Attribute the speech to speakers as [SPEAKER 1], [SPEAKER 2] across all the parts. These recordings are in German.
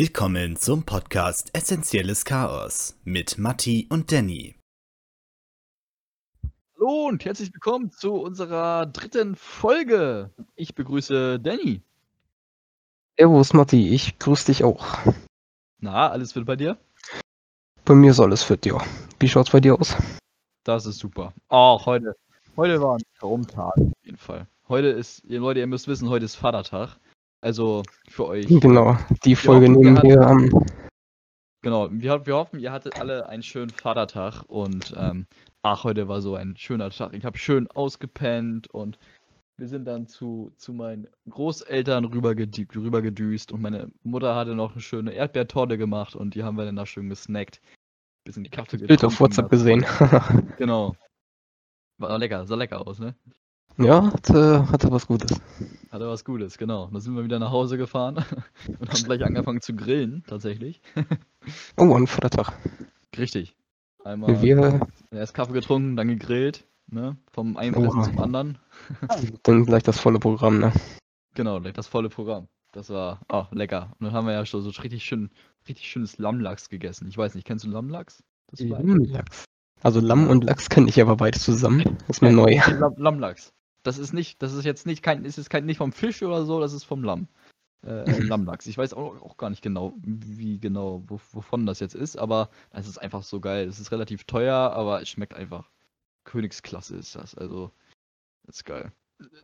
[SPEAKER 1] Willkommen zum Podcast Essentielles Chaos mit Matti und Danny.
[SPEAKER 2] Hallo und herzlich willkommen zu unserer dritten Folge. Ich begrüße Danny.
[SPEAKER 3] Servus Matti, ich grüße dich auch.
[SPEAKER 2] Na, alles fit bei dir?
[SPEAKER 3] Bei mir ist alles fit, ja. Wie schaut's bei dir aus?
[SPEAKER 2] Das ist super. Auch heute. Heute war ein Traumtag auf jeden Fall. Heute ist, ihr Leute, ihr müsst wissen, heute ist Vatertag. Also für euch.
[SPEAKER 3] Genau, die Folge
[SPEAKER 2] hoffen,
[SPEAKER 3] nehmen
[SPEAKER 2] wir
[SPEAKER 3] am.
[SPEAKER 2] Genau, wir, wir hoffen, ihr hattet alle einen schönen Vatertag und ähm, ach, heute war so ein schöner Tag. Ich habe schön ausgepennt und wir sind dann zu, zu meinen Großeltern rübergedü rübergedüst und meine Mutter hatte noch eine schöne Erdbeertorte gemacht und die haben wir dann da schön gesnackt. Bisschen die Kaffee
[SPEAKER 3] Bild auf WhatsApp gesehen.
[SPEAKER 2] Genau. War lecker, sah lecker aus, ne?
[SPEAKER 3] Ja, hatte, hatte was Gutes.
[SPEAKER 2] Hatte was Gutes, genau. Dann sind wir wieder nach Hause gefahren und haben gleich angefangen zu grillen, tatsächlich.
[SPEAKER 3] Oh, ein Vatertag.
[SPEAKER 2] Richtig. Einmal
[SPEAKER 3] Wir
[SPEAKER 2] erst Kaffee getrunken, dann gegrillt, ne? Vom einen
[SPEAKER 3] Oha.
[SPEAKER 2] zum anderen.
[SPEAKER 3] dann gleich das volle Programm, ne?
[SPEAKER 2] Genau, das volle Programm. Das war oh, lecker. Und dann haben wir ja schon so richtig schön, richtig schönes Lammlachs gegessen. Ich weiß nicht, kennst du Lammlachs? Das?
[SPEAKER 3] Lammlachs. Also Lamm und Lachs kenne ich aber beides zusammen. Ist mir neu.
[SPEAKER 2] Lamm, Lammlachs. Das ist nicht, das ist jetzt nicht kein, ist jetzt kein nicht vom Fisch oder so, das ist vom Lamm. Äh, äh, Lammlachs. Ich weiß auch, auch gar nicht genau, wie genau, wo, wovon das jetzt ist, aber es ist einfach so geil. Es ist relativ teuer, aber es schmeckt einfach. Königsklasse ist das. Also, das ist geil.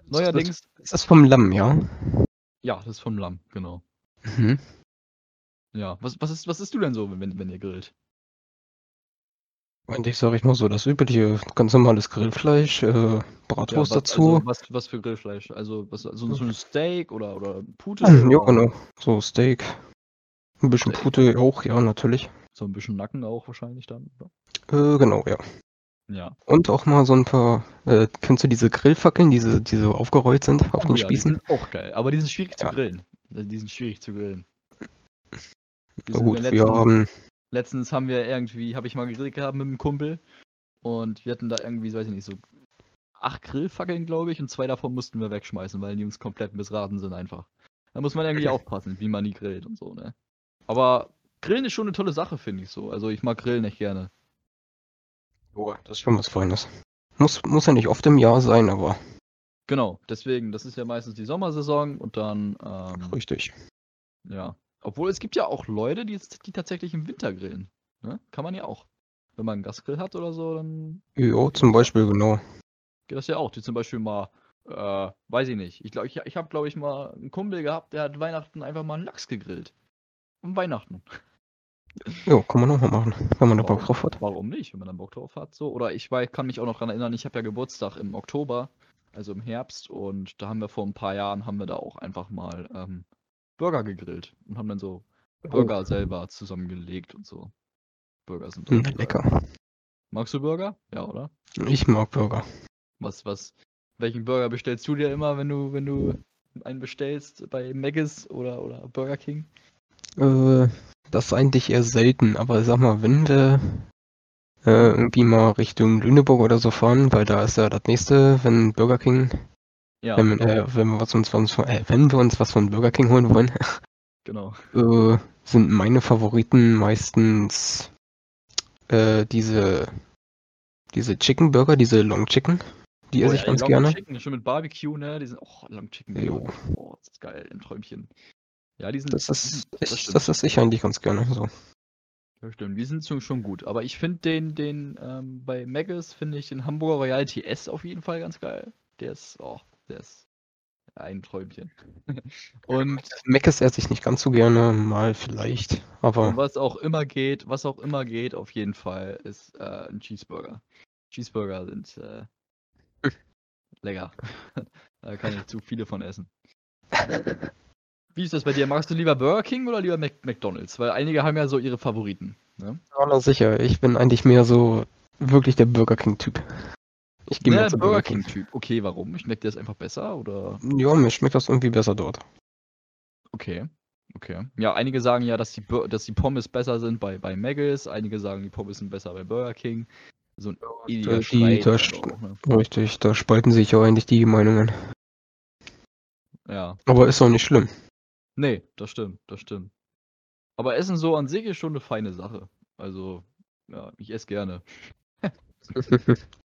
[SPEAKER 2] Neuerdings,
[SPEAKER 3] Ist das vom Lamm, ja?
[SPEAKER 2] ja, das ist vom Lamm, genau.
[SPEAKER 3] Mhm.
[SPEAKER 2] Ja, was, was, ist, was isst du denn so, wenn, wenn ihr grillt?
[SPEAKER 3] Und ich sage ich mal so, das übliche, ganz normales Grillfleisch, äh, Bratwurst
[SPEAKER 2] was,
[SPEAKER 3] dazu.
[SPEAKER 2] Also, was, was für Grillfleisch? Also, was, so, so ein Steak oder, oder Pute?
[SPEAKER 3] ja, genau. So Steak. Ein bisschen
[SPEAKER 2] Steak.
[SPEAKER 3] Pute auch, ja, natürlich.
[SPEAKER 2] So ein bisschen Nacken auch wahrscheinlich dann. Oder?
[SPEAKER 3] Äh, genau, ja.
[SPEAKER 2] Ja.
[SPEAKER 3] Und auch mal so ein paar, äh, kennst du diese Grillfackeln, diese, die so aufgerollt sind auf
[SPEAKER 2] Oh
[SPEAKER 3] den
[SPEAKER 2] ja, die
[SPEAKER 3] Spießen?
[SPEAKER 2] sind auch geil, aber die sind schwierig zu
[SPEAKER 3] Ja.
[SPEAKER 2] grillen. Also, Die sind schwierig zu grillen. Die
[SPEAKER 3] Na gut, wir haben,
[SPEAKER 2] letztens haben wir irgendwie, habe ich mal gegrillt gehabt mit einem Kumpel und wir hatten da irgendwie, weiß ich nicht, so acht Grillfackeln, glaube ich, und zwei davon mussten wir wegschmeißen, weil die uns komplett missraten sind einfach. Da muss man irgendwie aufpassen, wie man die grillt und so, ne? Aber Grillen ist schon eine tolle Sache, finde ich so. Also ich mag Grillen echt gerne.
[SPEAKER 3] Boah, das ist schon was Feines. Muss, muss ja nicht oft im Jahr sein, aber
[SPEAKER 2] Genau, deswegen, das ist ja meistens die Sommersaison und dann, ähm,
[SPEAKER 3] richtig.
[SPEAKER 2] ja. Obwohl es gibt ja auch Leute, die, die tatsächlich im Winter grillen. Ne? Kann man ja auch. Wenn man einen Gasgrill hat oder so, dann
[SPEAKER 3] Jo, zum Beispiel, genau.
[SPEAKER 2] geht das ja auch. Die zum Beispiel mal, äh, weiß ich nicht. Ich glaube, ich, ich habe, glaube ich, mal einen Kumpel gehabt, der hat Weihnachten einfach mal einen Lachs gegrillt. Um Weihnachten.
[SPEAKER 3] Jo, kann man auch mal machen, wenn man da Bock drauf hat.
[SPEAKER 2] Warum nicht, wenn man dann Bock drauf hat? So. Oder ich weiß, kann mich auch noch daran erinnern, ich habe ja Geburtstag im Oktober, also im Herbst, und da haben wir vor ein paar Jahren, haben wir da auch einfach mal ähm, Burger gegrillt und haben dann so Burger selber zusammengelegt und so. Burger sind
[SPEAKER 3] Oh,
[SPEAKER 2] geil.
[SPEAKER 3] lecker.
[SPEAKER 2] Magst du Burger? Ja, oder?
[SPEAKER 3] Ich mag Burger.
[SPEAKER 2] Was, was, welchen Burger bestellst du dir immer, wenn du, wenn du einen bestellst bei Maggis oder, oder Burger King?
[SPEAKER 3] Äh, das ist eigentlich eher selten, aber sag mal, wenn wir äh, irgendwie mal Richtung Lüneburg oder so fahren, weil da ist ja das nächste, wenn Burger King,
[SPEAKER 2] Ja,
[SPEAKER 3] wenn, äh, wenn wir was uns von, äh, wenn wir uns was von Burger King holen wollen,
[SPEAKER 2] genau.
[SPEAKER 3] äh, sind meine Favoriten meistens äh, diese diese Chicken Burger, diese Long Chicken. Die esse
[SPEAKER 2] Oh
[SPEAKER 3] ich
[SPEAKER 2] ja,
[SPEAKER 3] ganz
[SPEAKER 2] Long
[SPEAKER 3] gerne.
[SPEAKER 2] Chicken, schon mit Barbecue, ne? Die sind, oh, Long Chicken.
[SPEAKER 3] Jo.
[SPEAKER 2] Oh, das ist geil, ein Träumchen. Ja, die sind,
[SPEAKER 3] Das ist,
[SPEAKER 2] sind-
[SPEAKER 3] ich, das esse ich eigentlich ganz gerne. So.
[SPEAKER 2] Ja, stimmt, die sind schon, schon gut. Aber ich finde den, den ähm, bei Maggis finde ich den Hamburger Royal TS auf jeden Fall ganz geil. Der ist, oh, der ist ein Träumchen. Und,
[SPEAKER 3] Mc's esse ich nicht ganz so gerne, mal vielleicht. Aber
[SPEAKER 2] was auch immer geht, was auch immer geht, auf jeden Fall, ist äh, ein Cheeseburger. Cheeseburger sind äh, lecker. da kann ich zu viele von essen. Wie ist das bei dir? Magst du lieber Burger King oder lieber Mac McDonalds? Weil einige haben ja so ihre Favoriten. Ne?
[SPEAKER 3] ja, na sicher, ich bin eigentlich mehr so wirklich der Burger King-Typ. Ich gehe
[SPEAKER 2] Ne, Burger King-Typ. Okay, warum? Schmeckt dir das einfach besser oder?
[SPEAKER 3] Ja, mir schmeckt das irgendwie besser dort.
[SPEAKER 2] Okay. Okay. Ja, einige sagen ja, dass die, dass die Pommes besser sind bei, bei Maggis, einige sagen, die Pommes sind besser bei Burger King. So ein ewiger
[SPEAKER 3] die- das-
[SPEAKER 2] halt auch, ne?
[SPEAKER 3] Richtig, da spalten sich ja eigentlich die Meinungen.
[SPEAKER 2] Ja.
[SPEAKER 3] Aber ist auch nicht schlimm.
[SPEAKER 2] Nee, das stimmt, das stimmt. Aber Essen so an sich ist schon eine feine Sache. Also, ja, ich esse gerne.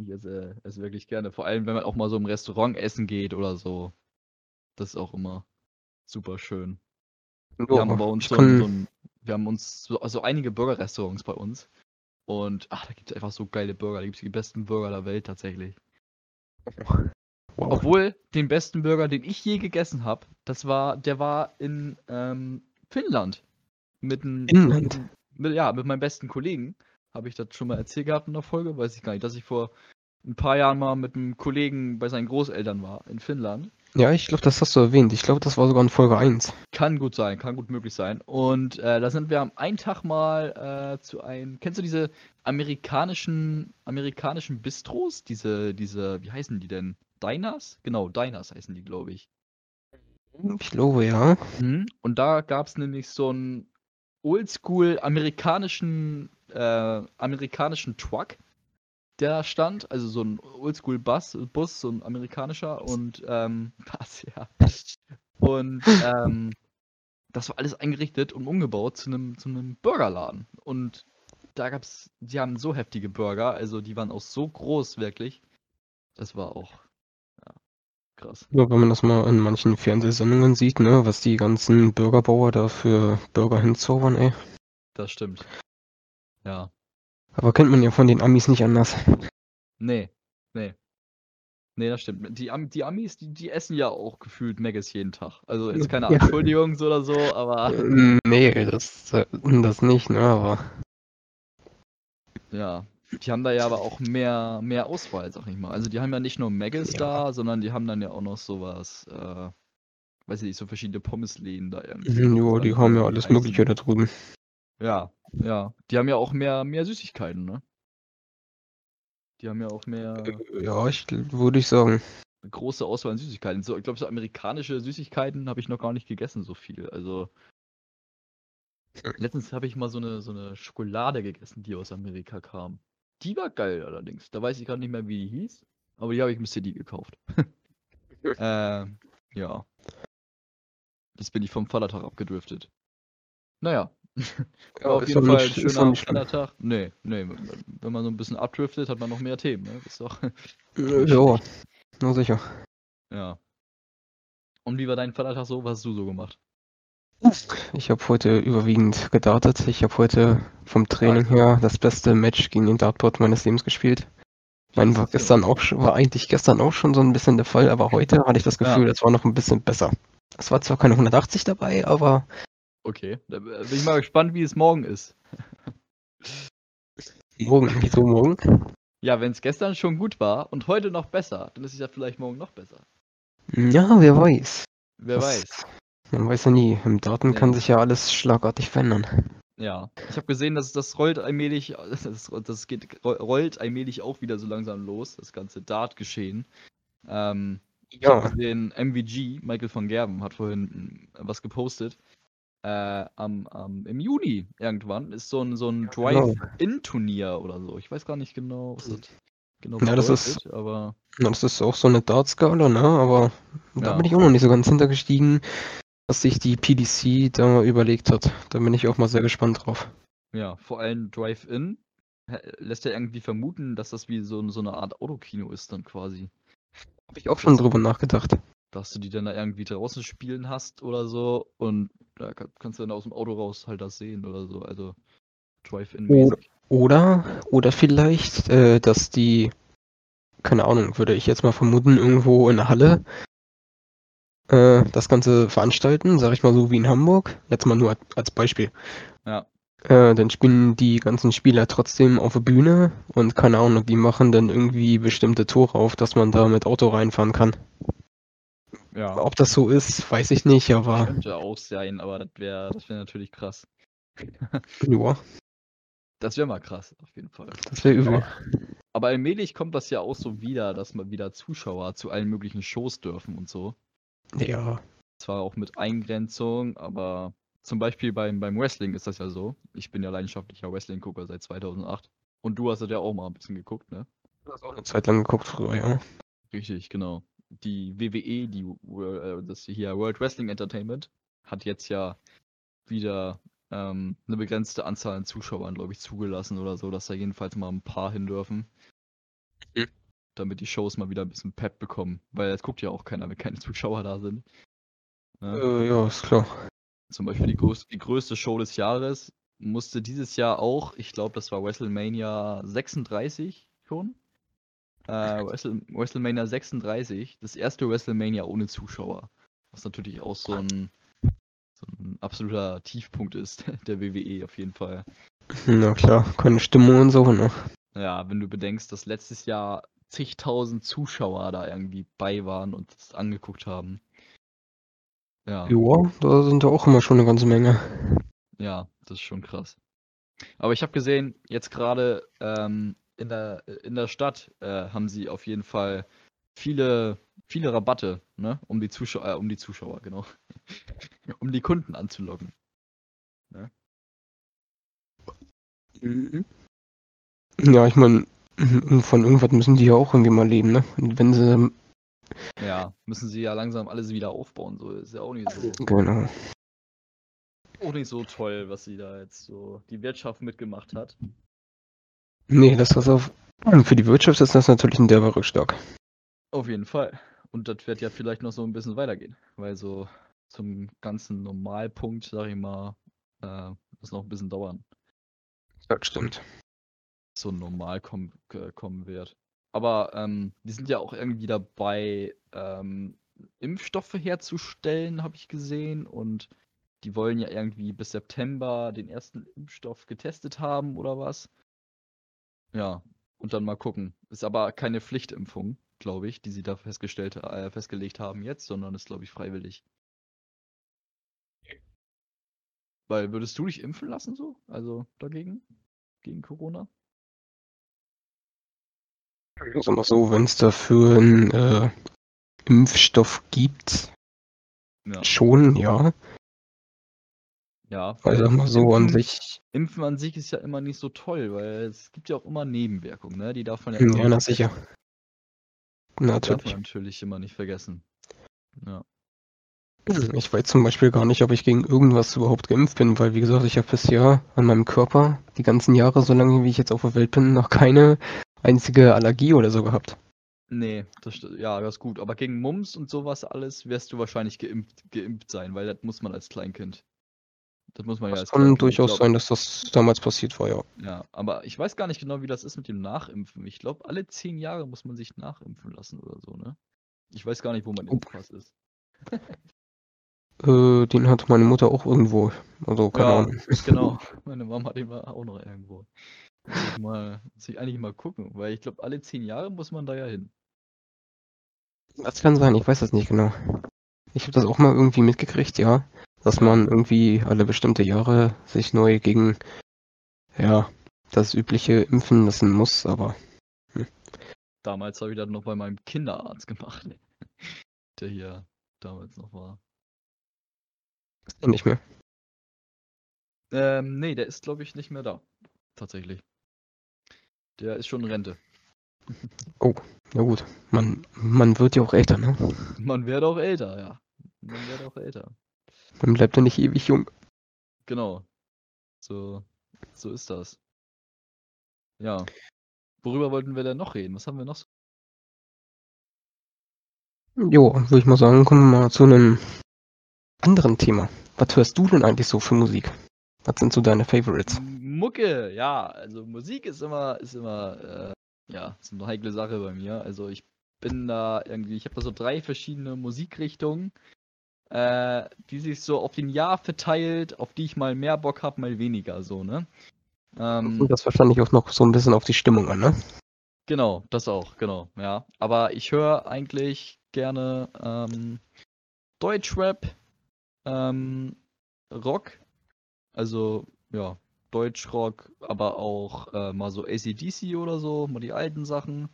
[SPEAKER 2] Ich esse, esse wirklich gerne. Vor allem, wenn man auch mal so im Restaurant essen geht oder so. Das ist auch immer super schön. Wir
[SPEAKER 3] Ja,
[SPEAKER 2] haben bei uns so, ein, so ein, wir haben uns so also einige Burger-Restaurants bei uns. Und ach, da gibt es einfach so geile Burger. Da gibt es die besten Burger der Welt tatsächlich.
[SPEAKER 3] Wow.
[SPEAKER 2] Obwohl, den besten Burger, den ich je gegessen habe, das war, der war in ähm, Finnland. Mit einem,
[SPEAKER 3] Finnland?
[SPEAKER 2] Mit, ja, mit meinem besten Kollegen. Habe ich das schon mal erzählt gehabt in der Folge? Weiß ich gar nicht, dass ich vor ein paar Jahren mal mit einem Kollegen bei seinen Großeltern war in Finnland.
[SPEAKER 3] Ja, ich glaube, das hast du erwähnt. Ich glaube, das war sogar in Folge 1.
[SPEAKER 2] Kann gut sein, kann gut möglich sein. Und äh, da sind wir am einen Tag mal äh, zu einem. Kennst du diese amerikanischen amerikanischen Bistros? Diese, diese, wie heißen die denn? Diners? Genau, Diners heißen die, glaube ich.
[SPEAKER 3] Ich glaube, ja.
[SPEAKER 2] Mhm. Und da gab es nämlich so einen oldschool amerikanischen, äh, amerikanischen Truck, der da stand. Also so ein oldschool Bus, Bus, so ein amerikanischer und ähm, Bus, ja. Und ähm, das war alles eingerichtet und umgebaut zu einem zu einem Burgerladen. Und da gab's, die haben so heftige Burger, also die waren auch so groß, wirklich. Das war auch ja, krass.
[SPEAKER 3] Ja, wenn man das mal in manchen Fernsehsendungen sieht, ne, was die ganzen Burgerbauer da für Burger hinzaubern, ey.
[SPEAKER 2] Das stimmt. Ja.
[SPEAKER 3] Aber kennt man ja von den Amis nicht anders.
[SPEAKER 2] Nee, nee. Nee, das stimmt. Die, Am die Amis, die, die essen ja auch gefühlt Maggis jeden Tag. Also jetzt keine
[SPEAKER 3] Ja.
[SPEAKER 2] Oder so, aber
[SPEAKER 3] Nee, das, äh, das nicht, ne, aber.
[SPEAKER 2] ja. Die haben da ja aber auch mehr, mehr Auswahl, sag ich mal. Also die haben ja nicht nur Maggis
[SPEAKER 3] Ja.
[SPEAKER 2] da, sondern die haben dann ja auch noch sowas, äh, weiß ich nicht, so verschiedene Pommesläden da irgendwie.
[SPEAKER 3] Mhm, Jo,
[SPEAKER 2] Dann
[SPEAKER 3] die haben ja alles. Mögliche da drüben.
[SPEAKER 2] Ja, ja. Die haben ja auch mehr, mehr Süßigkeiten, ne? Die haben ja auch mehr
[SPEAKER 3] Äh, Ja, ich würde ich sagen.
[SPEAKER 2] große Auswahl an Süßigkeiten. So, ich glaube, so amerikanische Süßigkeiten habe ich noch gar nicht gegessen, so viel. Also. Letztens habe ich mal so eine, so eine Schokolade gegessen, die aus Amerika kam. Die war geil allerdings. Da weiß ich gerade nicht mehr, wie die hieß. Aber die habe ich im City gekauft. ähm, ja. Jetzt bin ich vom Vatertag abgedriftet. Naja. War auf
[SPEAKER 3] ist
[SPEAKER 2] jeden Fall ein schöner. Vatertag. Nee, nee. Wenn man so ein bisschen abdriftet, hat man noch mehr Themen, ne? Ist doch.
[SPEAKER 3] Ja, na sicher.
[SPEAKER 2] Ja. Und wie war dein Vatertag so? Was hast du so gemacht?
[SPEAKER 3] Ich habe heute überwiegend gedartet. Ich habe heute vom Training
[SPEAKER 2] cool.
[SPEAKER 3] her das beste Match gegen den Dartboard meines Lebens gespielt. Mein war gestern auch schon, war eigentlich gestern auch schon so ein bisschen der Fall, aber heute hatte ich das
[SPEAKER 2] Ja.
[SPEAKER 3] Gefühl, das war noch ein bisschen besser. Es war zwar keine 180 dabei, aber
[SPEAKER 2] Okay. Da bin ich mal gespannt, wie es morgen ist.
[SPEAKER 3] morgen, wieso morgen?
[SPEAKER 2] Ja, wenn es gestern schon gut war und heute noch besser, dann ist es ja vielleicht morgen noch besser.
[SPEAKER 3] Ja, wer weiß.
[SPEAKER 2] Wer
[SPEAKER 3] Das-
[SPEAKER 2] weiß.
[SPEAKER 3] Man weiß ja nie. Im Daten kann
[SPEAKER 2] Nee.
[SPEAKER 3] sich ja alles schlagartig verändern.
[SPEAKER 2] Ja. Ich habe gesehen, dass das rollt allmählich, das, das geht, rollt allmählich auch wieder so langsam los, das ganze Dart-Geschehen. Ähm, Ich
[SPEAKER 3] Ja,
[SPEAKER 2] habe gesehen, MVG, Michael von Gerben, hat vorhin mm, was gepostet. Äh, am, am, Im Juni irgendwann ist so ein, so ein
[SPEAKER 3] genau.
[SPEAKER 2] Drive-In-Turnier oder so. Ich weiß gar nicht genau, was das genau
[SPEAKER 3] Ja, das ist-
[SPEAKER 2] aber
[SPEAKER 3] Na, Das ist auch so eine Dart-Skala, ne? Aber da
[SPEAKER 2] Ja.
[SPEAKER 3] bin ich auch noch nicht so ganz hintergestiegen, was sich die PDC da überlegt hat. Da bin ich auch mal sehr gespannt drauf.
[SPEAKER 2] ja, vor allem Drive-In lässt ja irgendwie vermuten, dass das wie so, so eine Art Autokino ist dann quasi.
[SPEAKER 3] Habe ich auch schon drüber nachgedacht.
[SPEAKER 2] Dass du die dann da irgendwie draußen spielen hast oder so und da ka- kannst du dann aus dem Auto raus halt das sehen oder so. Also Drive-In-mäßig.
[SPEAKER 3] Oder, oder vielleicht, äh, dass die, keine Ahnung, würde ich jetzt mal vermuten, irgendwo in der Halle äh, das Ganze veranstalten, sag ich mal so wie in Hamburg. Jetzt mal nur als Beispiel.
[SPEAKER 2] Ja.
[SPEAKER 3] Äh, dann spielen die ganzen Spieler trotzdem auf der Bühne und keine Ahnung, die machen dann irgendwie bestimmte Tore auf, dass man da mit Auto reinfahren kann.
[SPEAKER 2] Ja.
[SPEAKER 3] Ob das so ist, weiß ich nicht, aber
[SPEAKER 2] Könnte auch sein, aber das wäre das wär natürlich krass.
[SPEAKER 3] ja,
[SPEAKER 2] Das wäre mal krass, auf jeden Fall.
[SPEAKER 3] das wäre übel.
[SPEAKER 2] Aber allmählich kommt das ja auch so wieder, dass mal wieder Zuschauer zu allen möglichen Shows dürfen und so.
[SPEAKER 3] Ja.
[SPEAKER 2] Zwar auch mit Eingrenzung, aber zum Beispiel beim, beim Wrestling ist das ja so. Ich bin ja leidenschaftlicher Wrestling-Gucker seit 2008. Und du hast das ja auch mal ein bisschen geguckt, ne?
[SPEAKER 3] Du hast auch eine Zeit lang geguckt früher, ja.
[SPEAKER 2] Richtig, genau. Die WWE, die äh, das hier World Wrestling Entertainment, hat jetzt ja wieder ähm, eine begrenzte Anzahl an Zuschauern, glaube ich, zugelassen oder so, dass da jedenfalls mal ein paar hin dürfen.
[SPEAKER 3] Mhm.
[SPEAKER 2] Damit die Shows mal wieder ein bisschen Pep bekommen. Weil es guckt ja auch keiner, wenn keine Zuschauer da sind. Ne?
[SPEAKER 3] Äh, ja, ist klar.
[SPEAKER 2] Zum Beispiel die, groß, die größte Show des Jahres musste dieses Jahr auch, ich glaube, das war WrestleMania 36 schon. Äh, Wrestle, WrestleMania 36, das erste WrestleMania ohne Zuschauer. Was natürlich auch so ein, so ein absoluter Tiefpunkt ist der WWE auf jeden Fall.
[SPEAKER 3] Na klar, keine Stimmung und so, ne?
[SPEAKER 2] Ja, wenn du bedenkst, dass letztes Jahr zigtausend Zuschauer da irgendwie bei waren und das angeguckt haben. Ja.
[SPEAKER 3] Ja, da sind ja auch immer schon eine ganze Menge.
[SPEAKER 2] Ja, das ist schon krass. Aber ich habe gesehen, jetzt gerade ähm, in, der, in der Stadt äh, haben sie auf jeden Fall viele, viele Rabatte, ne? Um die Zuschauer, äh, um die Zuschauer, genau. um die Kunden anzulocken.
[SPEAKER 3] Mhm. Ja, ich meine, von irgendwas müssen die ja auch irgendwie mal leben, ne? Und wenn sie,
[SPEAKER 2] Ja, müssen sie ja langsam alles wieder aufbauen. So ist ja auch nicht so,
[SPEAKER 3] genau.
[SPEAKER 2] auch nicht so toll, was sie da jetzt so die Wirtschaft mitgemacht hat.
[SPEAKER 3] Nee, das was auf, für die Wirtschaft ist das natürlich ein derber Rückschlag.
[SPEAKER 2] Auf jeden Fall. Und das wird ja vielleicht noch so ein bisschen weitergehen, weil so zum ganzen Normalpunkt, sag ich mal, äh, das noch ein bisschen dauern,
[SPEAKER 3] Das stimmt.
[SPEAKER 2] so normal kommen, äh, kommen wird. Aber ähm, die sind ja auch irgendwie dabei, ähm, Impfstoffe herzustellen, habe ich gesehen. Und die wollen ja irgendwie bis September den ersten Impfstoff getestet haben oder was. Ja, und dann mal gucken. Ist aber keine Pflichtimpfung, glaube ich, die sie da festgestellt, äh, festgelegt haben jetzt, sondern ist, glaube ich, freiwillig. Weil würdest du dich impfen lassen so? Also dagegen? Gegen Corona?
[SPEAKER 3] Sag mal so, wenn es dafür einen äh, Impfstoff gibt,
[SPEAKER 2] Ja.
[SPEAKER 3] schon, ja.
[SPEAKER 2] Ja,
[SPEAKER 3] Weil sag mal so an sich,
[SPEAKER 2] Impfen an sich ist ja immer nicht so toll, weil es gibt ja auch immer Nebenwirkungen, ne? Die darf man ja,
[SPEAKER 3] ja,
[SPEAKER 2] immer
[SPEAKER 3] na
[SPEAKER 2] nicht
[SPEAKER 3] sicher.
[SPEAKER 2] vergessen. Darf man
[SPEAKER 3] Natürlich.
[SPEAKER 2] natürlich immer nicht vergessen. Ja.
[SPEAKER 3] Ich weiß zum Beispiel gar nicht, ob ich gegen irgendwas überhaupt geimpft bin, weil wie gesagt, ich habe bisher an meinem Körper die ganzen Jahre, so lange wie ich jetzt auf der Welt bin, noch keine einzige Allergie oder so gehabt.
[SPEAKER 2] Nee, das ja, das ist gut. Aber gegen Mumps und sowas alles wirst du wahrscheinlich geimpft, geimpft sein, weil das muss man als Kleinkind. Das muss man ja
[SPEAKER 3] Das kann durchaus sein, dass das damals passiert war, ja.
[SPEAKER 2] Ja, aber ich weiß gar nicht genau, wie das ist mit dem Nachimpfen. Ich glaube, alle zehn Jahre muss man sich nachimpfen lassen oder so, ne? Ich weiß gar nicht, wo mein. Impfpass ist.
[SPEAKER 3] Äh, den hat meine Mutter auch irgendwo. Also, keine
[SPEAKER 2] Ja,
[SPEAKER 3] Ahnung.
[SPEAKER 2] Genau, meine Mama hat den war auch noch irgendwo. Muss ich, mal, muss ich eigentlich mal gucken, weil ich glaube, alle zehn Jahre muss man da ja hin.
[SPEAKER 3] Das kann sein, ich weiß das nicht genau. Ich habe das auch mal irgendwie mitgekriegt, ja. Dass man irgendwie alle bestimmte Jahre sich neu gegen, ja, das übliche impfen lassen muss, aber
[SPEAKER 2] Damals habe ich das noch bei meinem Kinderarzt gemacht, der hier damals noch war.
[SPEAKER 3] ist eh nicht mehr.
[SPEAKER 2] Ähm, nee, der ist, glaube ich, nicht mehr da. Tatsächlich. Der ist schon in Rente.
[SPEAKER 3] Ja gut, man, man wird ja auch älter, ne?
[SPEAKER 2] Man wird auch älter, ja. Man wird auch älter.
[SPEAKER 3] Man bleibt ja nicht ewig jung.
[SPEAKER 2] Genau. So, so ist das. Ja. Worüber wollten wir denn noch reden? Was haben wir noch so?
[SPEAKER 3] Jo, würde ich mal sagen, kommen wir mal zu einem anderen Thema. Was hörst du denn eigentlich so für Musik? Was sind so deine Favorites?
[SPEAKER 2] Mucke, ja, also Musik ist immer, ist immer, äh, ja, ist eine heikle Sache bei mir. Also ich bin da irgendwie, ich habe da so drei verschiedene Musikrichtungen, äh, die sich so auf den Jahr verteilt, auf die ich mal mehr Bock habe, mal weniger, so, ne? Ähm,
[SPEAKER 3] das wahrscheinlich auch noch so ein bisschen auf die Stimmung an, ne?
[SPEAKER 2] Genau, das auch, genau, ja. Aber ich höre eigentlich gerne ähm, Deutschrap, ähm, Rock, also ja, Deutschrock, aber auch äh, mal so ACDC oder so, mal die alten Sachen.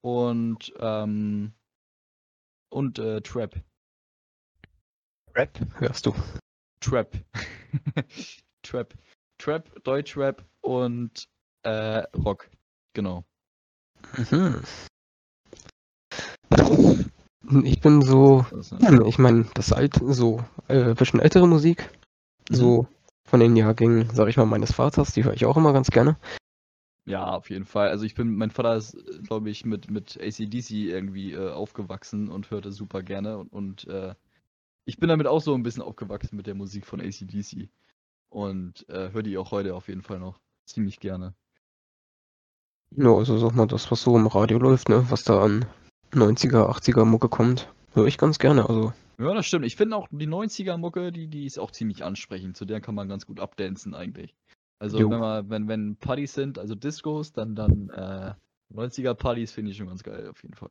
[SPEAKER 2] Und, ähm, und äh, Trap.
[SPEAKER 3] Rap hörst du.
[SPEAKER 2] Trap. Trap. Trap, Deutschrap und äh, Rock. Genau.
[SPEAKER 3] Mhm. Ich bin so, ich meine, das ist alt, so äh, bisschen ältere Musik. So von den Jahrgängen, sag ich mal, meines Vaters, die höre ich auch immer ganz gerne.
[SPEAKER 2] Ja, auf jeden Fall. Also ich bin, mein Vater ist, glaube ich, mit, mit ACDC irgendwie äh, aufgewachsen und hörte super gerne und, und äh, ich bin damit auch so ein bisschen aufgewachsen mit der Musik von ACDC und äh, höre die auch heute auf jeden Fall noch ziemlich gerne.
[SPEAKER 3] Ja, also sag mal, das, was so im Radio läuft, ne, was da an 90er, 80er Mucke kommt, höre ich ganz gerne. Also
[SPEAKER 2] Ja, das stimmt. Ich finde auch die 90er-Mucke, die, die ist auch ziemlich ansprechend. Zu der kann man ganz gut abdancen eigentlich. Also
[SPEAKER 3] Jo.
[SPEAKER 2] wenn man, wenn, wenn Partys sind, also Discos, dann, dann äh, 90er-Partys finde ich schon ganz geil, auf jeden Fall.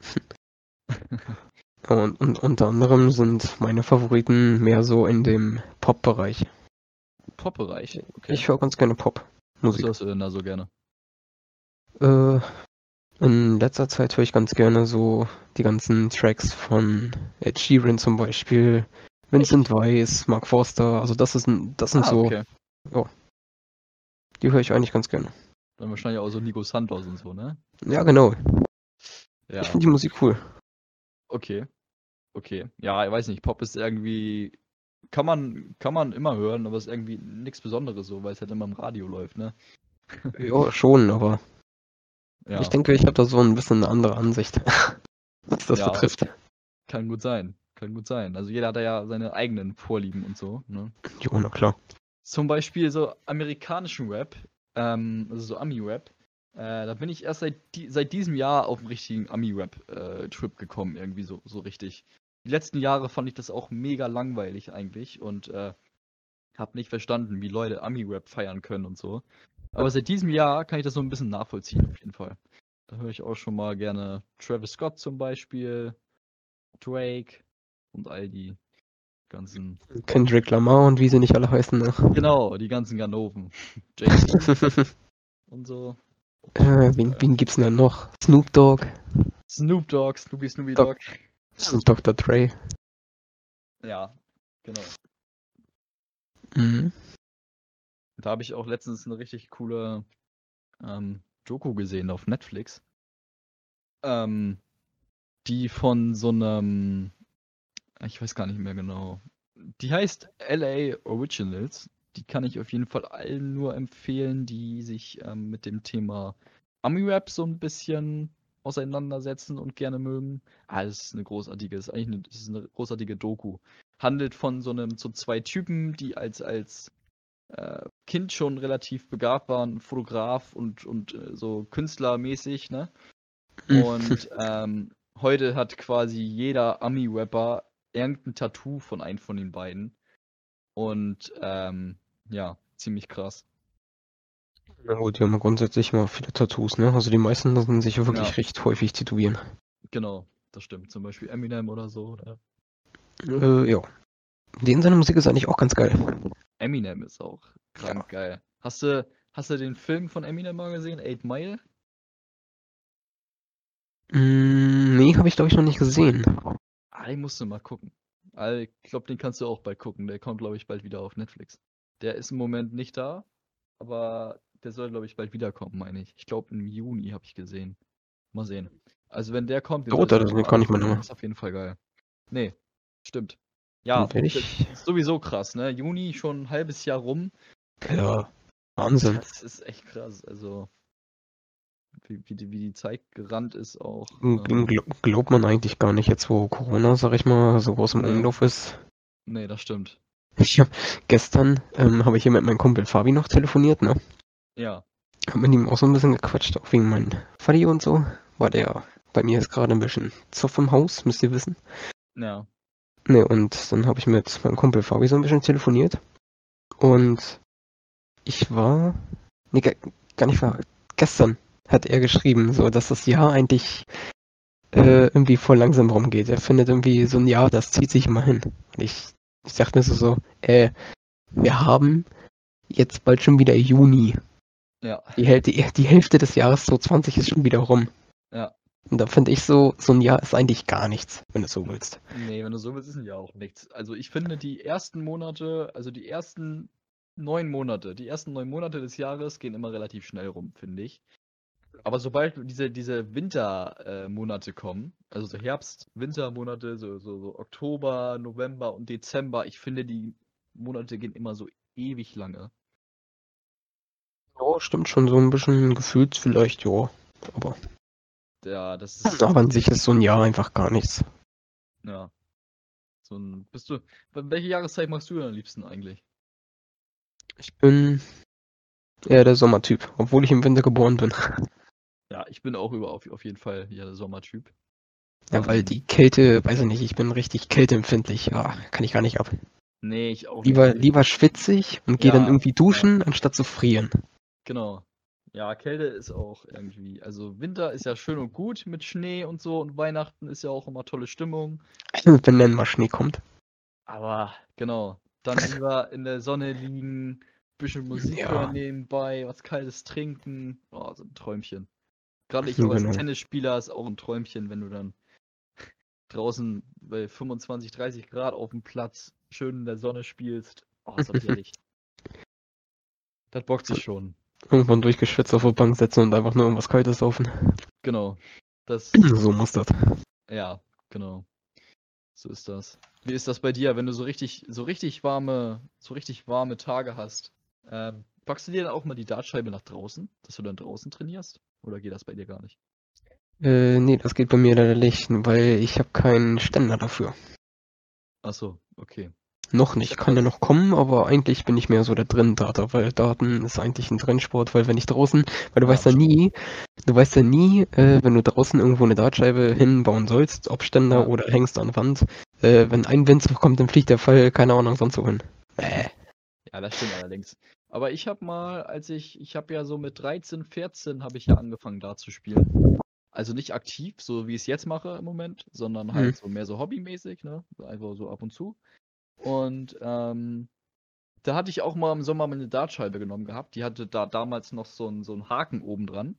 [SPEAKER 3] und, und unter anderem sind meine Favoriten mehr so in dem Pop-Bereich.
[SPEAKER 2] Pop-Bereich. Okay.
[SPEAKER 3] Ich höre ganz gerne
[SPEAKER 2] Was
[SPEAKER 3] Pop-Musik.
[SPEAKER 2] hörst du denn da so gerne?
[SPEAKER 3] Äh, in letzter Zeit höre ich ganz gerne so die ganzen Tracks von Ed Sheeran zum Beispiel, Vincent Weiss, Mark Forster, also das ist das sind
[SPEAKER 2] Ah,
[SPEAKER 3] so,
[SPEAKER 2] okay.
[SPEAKER 3] die höre ich eigentlich ganz gerne.
[SPEAKER 2] Dann wahrscheinlich auch so Nico Santos und so, ne?
[SPEAKER 3] Ja, genau.
[SPEAKER 2] Ja.
[SPEAKER 3] Ich finde die Musik cool.
[SPEAKER 2] Okay. Okay. Ja, ich weiß nicht, Pop ist irgendwie. Kann man, kann man immer hören, aber ist irgendwie nichts Besonderes so, weil es halt immer im Radio läuft, ne?
[SPEAKER 3] Ja, schon, aber
[SPEAKER 2] Ja,
[SPEAKER 3] ich denke, ich habe da so ein bisschen eine andere Ansicht, was das
[SPEAKER 2] Ja,
[SPEAKER 3] betrifft.
[SPEAKER 2] kann gut sein. Kann gut sein. Also jeder hat da ja seine eigenen Vorlieben und so, ne?
[SPEAKER 3] Jo, na klar.
[SPEAKER 2] Zum Beispiel so amerikanischen Rap, ähm, also so Ami-Rap, äh, da bin ich erst seit, die, seit diesem Jahr auf einen richtigen Ami-Rap-Trip gekommen, irgendwie so, so richtig. Die letzten Jahre fand ich das auch mega langweilig eigentlich und äh, hab nicht verstanden, wie Leute Ami-Rap feiern können und so. Aber seit diesem Jahr kann ich das so ein bisschen nachvollziehen, auf jeden Fall. Da höre ich auch schon mal gerne Travis Scott zum Beispiel, Drake und all die ganzen
[SPEAKER 3] Kendrick Lamar und wie sie nicht alle heißen. Ne?
[SPEAKER 2] Genau, die ganzen Ganoven. Und so.
[SPEAKER 3] Äh, wen, wen gibt's denn da noch? Snoop Dogg,
[SPEAKER 2] Snoop Dogg, Snoopy Snoopy
[SPEAKER 3] Dog.
[SPEAKER 2] Dogg.
[SPEAKER 3] und Dr. Dre.
[SPEAKER 2] Ja, genau.
[SPEAKER 3] Mhm.
[SPEAKER 2] Da habe ich auch letztens eine richtig coole ähm, Doku gesehen auf Netflix. Ähm, die von so einem, ich weiß gar nicht mehr genau. Die heißt LA Originals. Die kann ich auf jeden Fall allen nur empfehlen, die sich ähm, mit dem Thema Ami-Rap so ein bisschen auseinandersetzen und gerne mögen. Ah, das ist eine großartige, ist eigentlich eine, ist eine großartige Doku. Handelt von so einem, so zwei Typen, die als, als äh, Kind schon relativ begabt waren, Fotograf und, und äh, so künstlermäßig, ne? Und ähm, heute hat quasi jeder Ami-Rapper irgendein Tattoo von einem von den beiden. Und ähm, ja, ziemlich krass.
[SPEAKER 3] Na gut, die haben ja grundsätzlich mal viele Tattoos, ne? Also die meisten lassen sich ja wirklich
[SPEAKER 2] Ja.
[SPEAKER 3] recht häufig tätowieren.
[SPEAKER 2] Genau, das stimmt. Zum Beispiel Eminem oder so. Oder?
[SPEAKER 3] Äh, ja. Den seine Musik ist eigentlich auch ganz geil.
[SPEAKER 2] Eminem ist auch krank geil. Hast du, hast du den Film von Eminem mal gesehen? Eight Mile?
[SPEAKER 3] Mm, nee, habe ich glaube ich noch nicht gesehen.
[SPEAKER 2] Ah, den musst du mal gucken. Ah, Ich glaube, den kannst du auch bald gucken. Der kommt, glaube ich, bald wieder auf Netflix. Der ist im Moment nicht da, aber der soll, glaube ich, bald wiederkommen, meine ich. Ich glaube, im Juni habe ich gesehen. Mal sehen. Also, wenn der kommt, den solltest du
[SPEAKER 3] da-
[SPEAKER 2] dir
[SPEAKER 3] den
[SPEAKER 2] mal
[SPEAKER 3] kann ich mal.
[SPEAKER 2] Das ist auf jeden Fall geil. Nee, stimmt. Ja, das
[SPEAKER 3] ich-
[SPEAKER 2] ist sowieso krass, ne? Juni schon ein halbes Jahr rum.
[SPEAKER 3] Ja, Wahnsinn.
[SPEAKER 2] Das ist echt krass. Also, wie, wie, die, wie die Zeit gerannt ist auch. Ähm,
[SPEAKER 3] gl glaubt man eigentlich gar nicht jetzt, wo Corona, sag ich mal, so groß im. Umlauf ist.
[SPEAKER 2] nee, das stimmt.
[SPEAKER 3] Ich hab, gestern ähm, habe ich hier mit meinem Kumpel Fabi noch telefoniert, ne?
[SPEAKER 2] Ja,
[SPEAKER 3] Hab mit ihm auch so ein bisschen gequatscht, auch wegen meinem Vati und so. Weil der bei mir ist gerade ein bisschen Zoff im Haus, müsst ihr wissen.
[SPEAKER 2] ja.
[SPEAKER 3] Ne, und dann habe ich mit meinem Kumpel Fabi so ein bisschen telefoniert. Und ich war. Nee, gar, gar nicht war. Gestern hat er geschrieben, so dass das Jahr eigentlich äh, irgendwie voll langsam rumgeht. Er findet irgendwie so ein Jahr, das zieht sich immer hin. Und ich, ich dachte mir so, so, äh, wir haben jetzt bald schon wieder Juni.
[SPEAKER 2] Ja,
[SPEAKER 3] Die Hälfte, die Hälfte des Jahres 2020 ist schon wieder rum.
[SPEAKER 2] Ja.
[SPEAKER 3] Und da finde ich so, so ein Jahr ist eigentlich gar nichts, wenn du so willst.
[SPEAKER 2] nee, wenn du so willst, ist es ja auch nichts. Also ich finde die ersten Monate, also die ersten neun Monate, die ersten neun Monate des Jahres gehen immer relativ schnell rum, finde ich. Aber sobald diese, diese Wintermonate äh, kommen, also so Herbst, Wintermonate, so, so, so Oktober, November und Dezember, ich finde, die Monate gehen immer so ewig lange.
[SPEAKER 3] Ja, stimmt schon so ein bisschen gefühlt vielleicht, ja. Aber,
[SPEAKER 2] Ja, das ist.
[SPEAKER 3] aber an sich ist so ein Jahr einfach gar nichts.
[SPEAKER 2] Ja. So ein. Bist du. Welche Jahreszeit magst du denn am liebsten eigentlich?
[SPEAKER 3] Ich bin eher der Sommertyp, obwohl ich im Winter geboren bin.
[SPEAKER 2] Ja, ich bin auch über auf, auf jeden Fall ja der Sommertyp.
[SPEAKER 3] Ja, weil die Kälte, weiß ich nicht, ich bin richtig kälteempfindlich. Ja, kann ich gar nicht ab.
[SPEAKER 2] Nee, ich auch
[SPEAKER 3] Lieber,
[SPEAKER 2] nicht.
[SPEAKER 3] lieber schwitzig und gehe dann
[SPEAKER 2] Ja,
[SPEAKER 3] irgendwie duschen, anstatt zu frieren.
[SPEAKER 2] Genau. Ja, Kälte ist auch irgendwie. Also Winter ist ja schön und gut mit Schnee und so und Weihnachten ist ja auch immer tolle Stimmung.
[SPEAKER 3] Wenn dann mal Schnee kommt.
[SPEAKER 2] Aber genau, dann lieber in der Sonne liegen, bisschen Musik
[SPEAKER 3] Ja.
[SPEAKER 2] hören nebenbei, was Kaltes trinken. Oh, so ein Träumchen. Gerade ich auch als
[SPEAKER 3] genau.
[SPEAKER 2] Tennisspieler ist auch ein Träumchen, wenn du dann draußen bei 25, 30 Grad auf dem Platz schön in der Sonne spielst. Oh, ist das herrlich. Das bockt sich schon.
[SPEAKER 3] Irgendwann durchgeschwitzt auf der Bank setzen und einfach nur irgendwas Kaltes saufen.
[SPEAKER 2] Genau. Das,
[SPEAKER 3] So muss das.
[SPEAKER 2] ja, genau. So ist das. Wie ist das bei dir, wenn du so richtig, so richtig warme, so richtig warme Tage hast? Ähm, packst du dir dann auch mal die Dartscheibe nach draußen, dass du dann draußen trainierst? Oder geht das bei dir gar nicht?
[SPEAKER 3] Äh, nee, das geht bei mir leider nicht, weil ich habe keinen Ständer dafür.
[SPEAKER 2] Ach so, okay.
[SPEAKER 3] Noch nicht, kann ja noch kommen, aber eigentlich bin ich mehr so der Drin-Darter, weil Darten ist eigentlich ein Trennsport, weil wenn ich draußen, weil du weißt ja nie, du weißt ja nie, äh, wenn du draußen irgendwo eine Dartscheibe hinbauen sollst, ob Ständer
[SPEAKER 2] Ja.
[SPEAKER 3] oder hängst an Wand, äh, wenn ein Wind kommt, dann fliegt der Pfeil, keine Ahnung, sonst wohin. Äh,
[SPEAKER 2] Ja, das stimmt allerdings. Aber ich habe mal, als ich, ich habe ja so mit 13, 14 habe ich ja angefangen da zu spielen. Also nicht aktiv, so wie ich es jetzt mache im Moment, sondern halt
[SPEAKER 3] Mhm.
[SPEAKER 2] so mehr so hobbymäßig, ne? Einfach so ab und zu. Und ähm, da hatte ich auch mal im Sommer meine Dartscheibe genommen gehabt. Die hatte da damals noch so einen so einen Haken oben dran.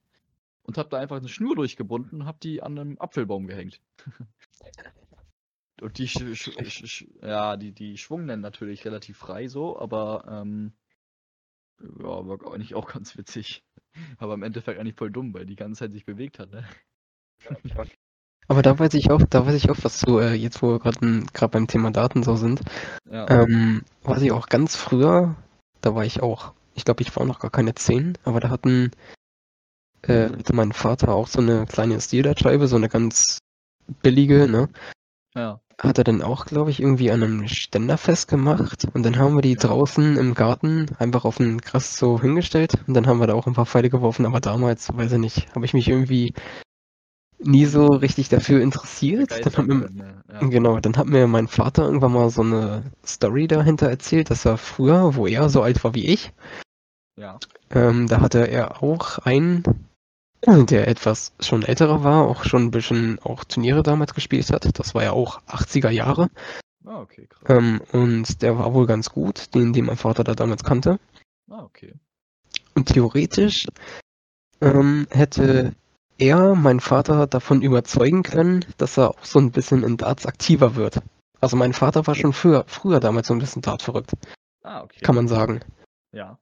[SPEAKER 2] Und habe da einfach eine Schnur durchgebunden und habe die an einem Apfelbaum gehängt. Und die, sch sch sch ja, die, die schwungen dann natürlich relativ frei so, aber ähm, ja, war eigentlich auch ganz witzig. Aber im Endeffekt eigentlich voll dumm, weil die ganze Zeit sich bewegt hat, ne?
[SPEAKER 3] aber da weiß ich auch, da weiß ich auch was zu, äh, jetzt wo wir gerade gerade beim Thema Daten so sind.
[SPEAKER 2] Ja.
[SPEAKER 3] Ähm, weiß ich auch ganz früher, da war ich auch, ich glaube, ich war noch gar keine 10, aber da hatten, äh, hatte mein Vater auch so eine kleine Stildartscheibe, so eine ganz billige, ne?
[SPEAKER 2] ja.
[SPEAKER 3] Hat er dann auch, glaube ich, irgendwie an einem Ständer festgemacht und dann haben wir die draußen im Garten einfach auf den Gras so hingestellt und dann haben wir da auch ein paar Pfeile geworfen, aber damals, weiß ich nicht, habe ich mich irgendwie nie so richtig dafür interessiert. Dann hat mir?
[SPEAKER 2] Ja.
[SPEAKER 3] Genau, dann hat mir mein Vater irgendwann mal so eine Story dahinter erzählt, dass er früher, wo er so alt war wie ich,
[SPEAKER 2] ja.
[SPEAKER 3] ähm, da hatte er auch einen, der etwas schon älterer war, auch schon ein bisschen auch Turniere damals gespielt hat. Das war ja auch 80er Jahre.
[SPEAKER 2] Ah, okay, krass.
[SPEAKER 3] Ähm, und der war wohl ganz gut, den, den mein Vater da damals kannte.
[SPEAKER 2] Ah, okay.
[SPEAKER 3] Und theoretisch ähm, hätte er meinen Vater davon überzeugen können, dass er auch so ein bisschen in Darts aktiver wird. Also mein Vater war schon früher, früher damals so ein bisschen Dart verrückt,
[SPEAKER 2] Ah, okay.
[SPEAKER 3] kann man sagen.
[SPEAKER 2] Ja.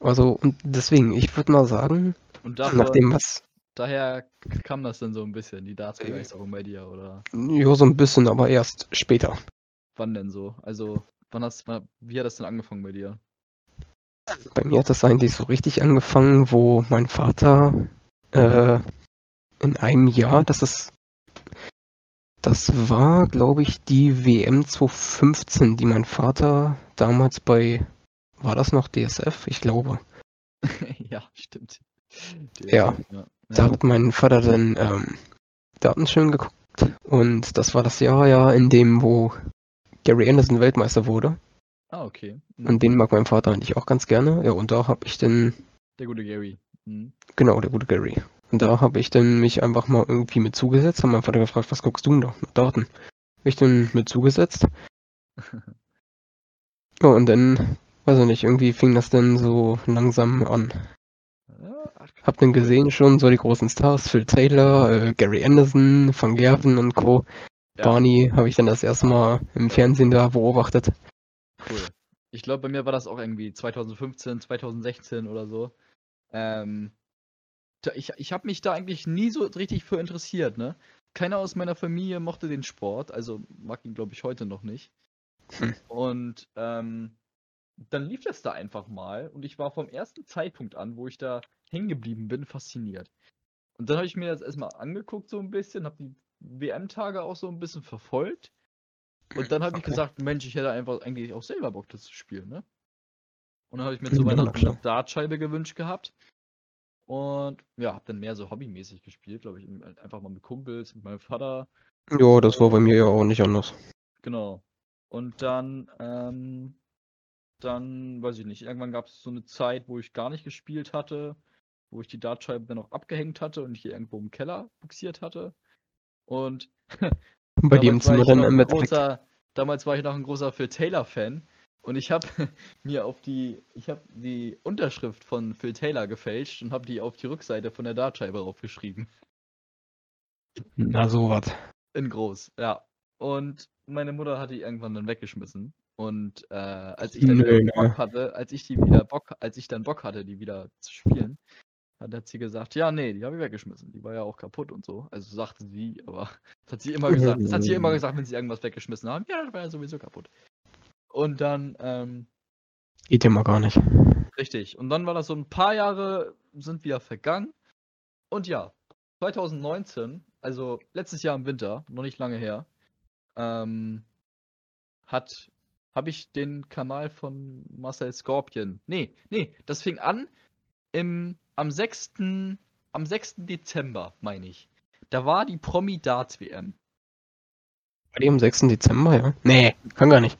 [SPEAKER 3] Also und deswegen, ich würde mal sagen,
[SPEAKER 2] Und davon,
[SPEAKER 3] nach dem was,
[SPEAKER 2] daher kam das dann so ein bisschen, die Darts-Begeisterung bei dir, oder
[SPEAKER 3] ja so ein bisschen, aber erst später.
[SPEAKER 2] wann denn so? Also, wann hast wann- wie hat das denn angefangen bei dir?
[SPEAKER 3] Bei mir hat das eigentlich so richtig angefangen, wo mein Vater äh, in einem Jahr, das ist, das war, glaube ich, die WM 2015, die mein Vater damals bei, war das noch DSF? Ich glaube.
[SPEAKER 2] ja, stimmt.
[SPEAKER 3] Ja.
[SPEAKER 2] ja.
[SPEAKER 3] Da hat mein Vater dann ähm, Daten schön geguckt und das war das Jahr ja, in dem, wo Gary Anderson Weltmeister wurde.
[SPEAKER 2] Ah, okay. Mhm.
[SPEAKER 3] Und den mag mein Vater eigentlich auch ganz gerne. Ja, und da habe ich dann
[SPEAKER 2] Der gute Gary. Mhm.
[SPEAKER 3] Genau, der gute Gary. Und da habe ich dann mich einfach mal irgendwie mit zugesetzt, habe meinen Vater gefragt, was guckst du denn da? Na, Daten. Hab ich dann mit zugesetzt. Ja, und dann, weiß ich nicht, irgendwie fing das dann so langsam an. Hab dann gesehen schon so die großen Stars, Phil Taylor, äh, Gary Anderson, Van Gerven und Co.
[SPEAKER 2] ja,
[SPEAKER 3] Barney habe ich dann das erste Mal im Fernsehen da beobachtet.
[SPEAKER 2] cool. Ich glaube, bei mir war das auch irgendwie 2015, 2016 oder so. Ähm, ich ich habe mich da eigentlich nie so richtig für interessiert, ne? Keiner aus meiner Familie mochte den Sport, also mag ihn, glaube ich, heute noch nicht.
[SPEAKER 3] Hm.
[SPEAKER 2] Und ähm, dann lief das da einfach mal und ich war vom ersten Zeitpunkt an, wo ich da hängen geblieben bin, fasziniert. Und dann habe ich mir das erstmal angeguckt so ein bisschen, habe die WM-Tage auch so ein bisschen verfolgt. Und dann habe ich gesagt, Mensch, ich hätte einfach eigentlich auch selber Bock, das zu spielen, ne? Und dann habe ich mir zu
[SPEAKER 3] na
[SPEAKER 2] Weihnachten eine Dartscheibe gewünscht gehabt. Und ja, habe dann mehr so hobbymäßig gespielt, glaube ich, einfach mal mit Kumpels, mit meinem Vater.
[SPEAKER 3] Ja, das war bei mir ja auch nicht anders.
[SPEAKER 2] Genau. Und dann, ähm, dann, weiß ich nicht, irgendwann gab es so eine Zeit, wo ich gar nicht gespielt hatte, wo ich die Dartscheibe dann auch abgehängt hatte und hier irgendwo im Keller buxiert hatte. Und
[SPEAKER 3] Bei
[SPEAKER 2] war
[SPEAKER 3] Zimmer
[SPEAKER 2] ich
[SPEAKER 3] dann
[SPEAKER 2] noch
[SPEAKER 3] im
[SPEAKER 2] großer, damals war ich noch ein großer Phil Taylor-Fan und ich habe mir auf die, ich habe die Unterschrift von Phil Taylor gefälscht und habe die auf die Rückseite von der Dartscheibe draufgeschrieben.
[SPEAKER 3] Na sowas.
[SPEAKER 2] In groß, ja. Und meine Mutter hat die irgendwann dann weggeschmissen. Und äh, als ich dann
[SPEAKER 3] Nö,
[SPEAKER 2] wieder Bock
[SPEAKER 3] ne.
[SPEAKER 2] hatte, als ich die wieder Bock, als ich dann Bock hatte, die wieder zu spielen, dann hat sie gesagt, ja, nee, die habe ich weggeschmissen. Die war ja auch kaputt und so. Also sagte sie, aber das hat sie immer gesagt. Das hat sie immer gesagt, wenn sie irgendwas weggeschmissen haben. Ja, das war ja sowieso kaputt. Und dann, ähm,
[SPEAKER 3] Geht ja mal gar nicht.
[SPEAKER 2] Richtig. Und dann war das so ein paar Jahre sind wieder vergangen. Und ja, 2019, also letztes Jahr im Winter, noch nicht lange her, ähm, hat habe ich den Kanal von Marcel Scorpion. Nee, nee, das fing an im am 6. am 6. Dezember, meine ich. Da war die Promi Darts WM.
[SPEAKER 3] Bei dir am 6. Dezember, ja? Nee, kann gar nicht.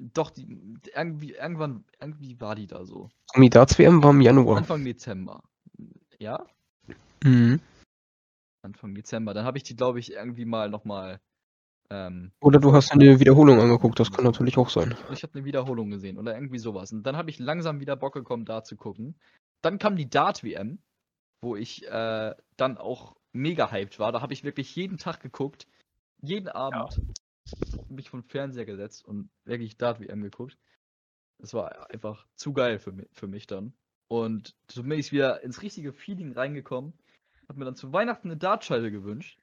[SPEAKER 2] Doch, die, irgendwie, irgendwann, irgendwie war die da so.
[SPEAKER 3] Promi Darts WM war im Januar.
[SPEAKER 2] Anfang Dezember. Ja?
[SPEAKER 3] Mhm.
[SPEAKER 2] Anfang Dezember. Dann habe ich die, glaube ich, irgendwie mal nochmal. Ähm,
[SPEAKER 3] Oder du hast eine Wiederholung angeguckt, das kann natürlich auch sein.
[SPEAKER 2] ich habe eine Wiederholung gesehen oder irgendwie sowas. Und dann habe ich langsam wieder Bock bekommen, da zu gucken. Dann kam die Dart-WM, wo ich äh, dann auch mega hyped war. Da habe ich wirklich jeden Tag geguckt. Jeden Abend mich vom Fernseher gesetzt und wirklich Dart-WM geguckt. Das war einfach zu geil für mich, für mich dann. Und so bin ich wieder ins richtige Feeling reingekommen. Hab mir dann zu Weihnachten eine Dartscheibe gewünscht.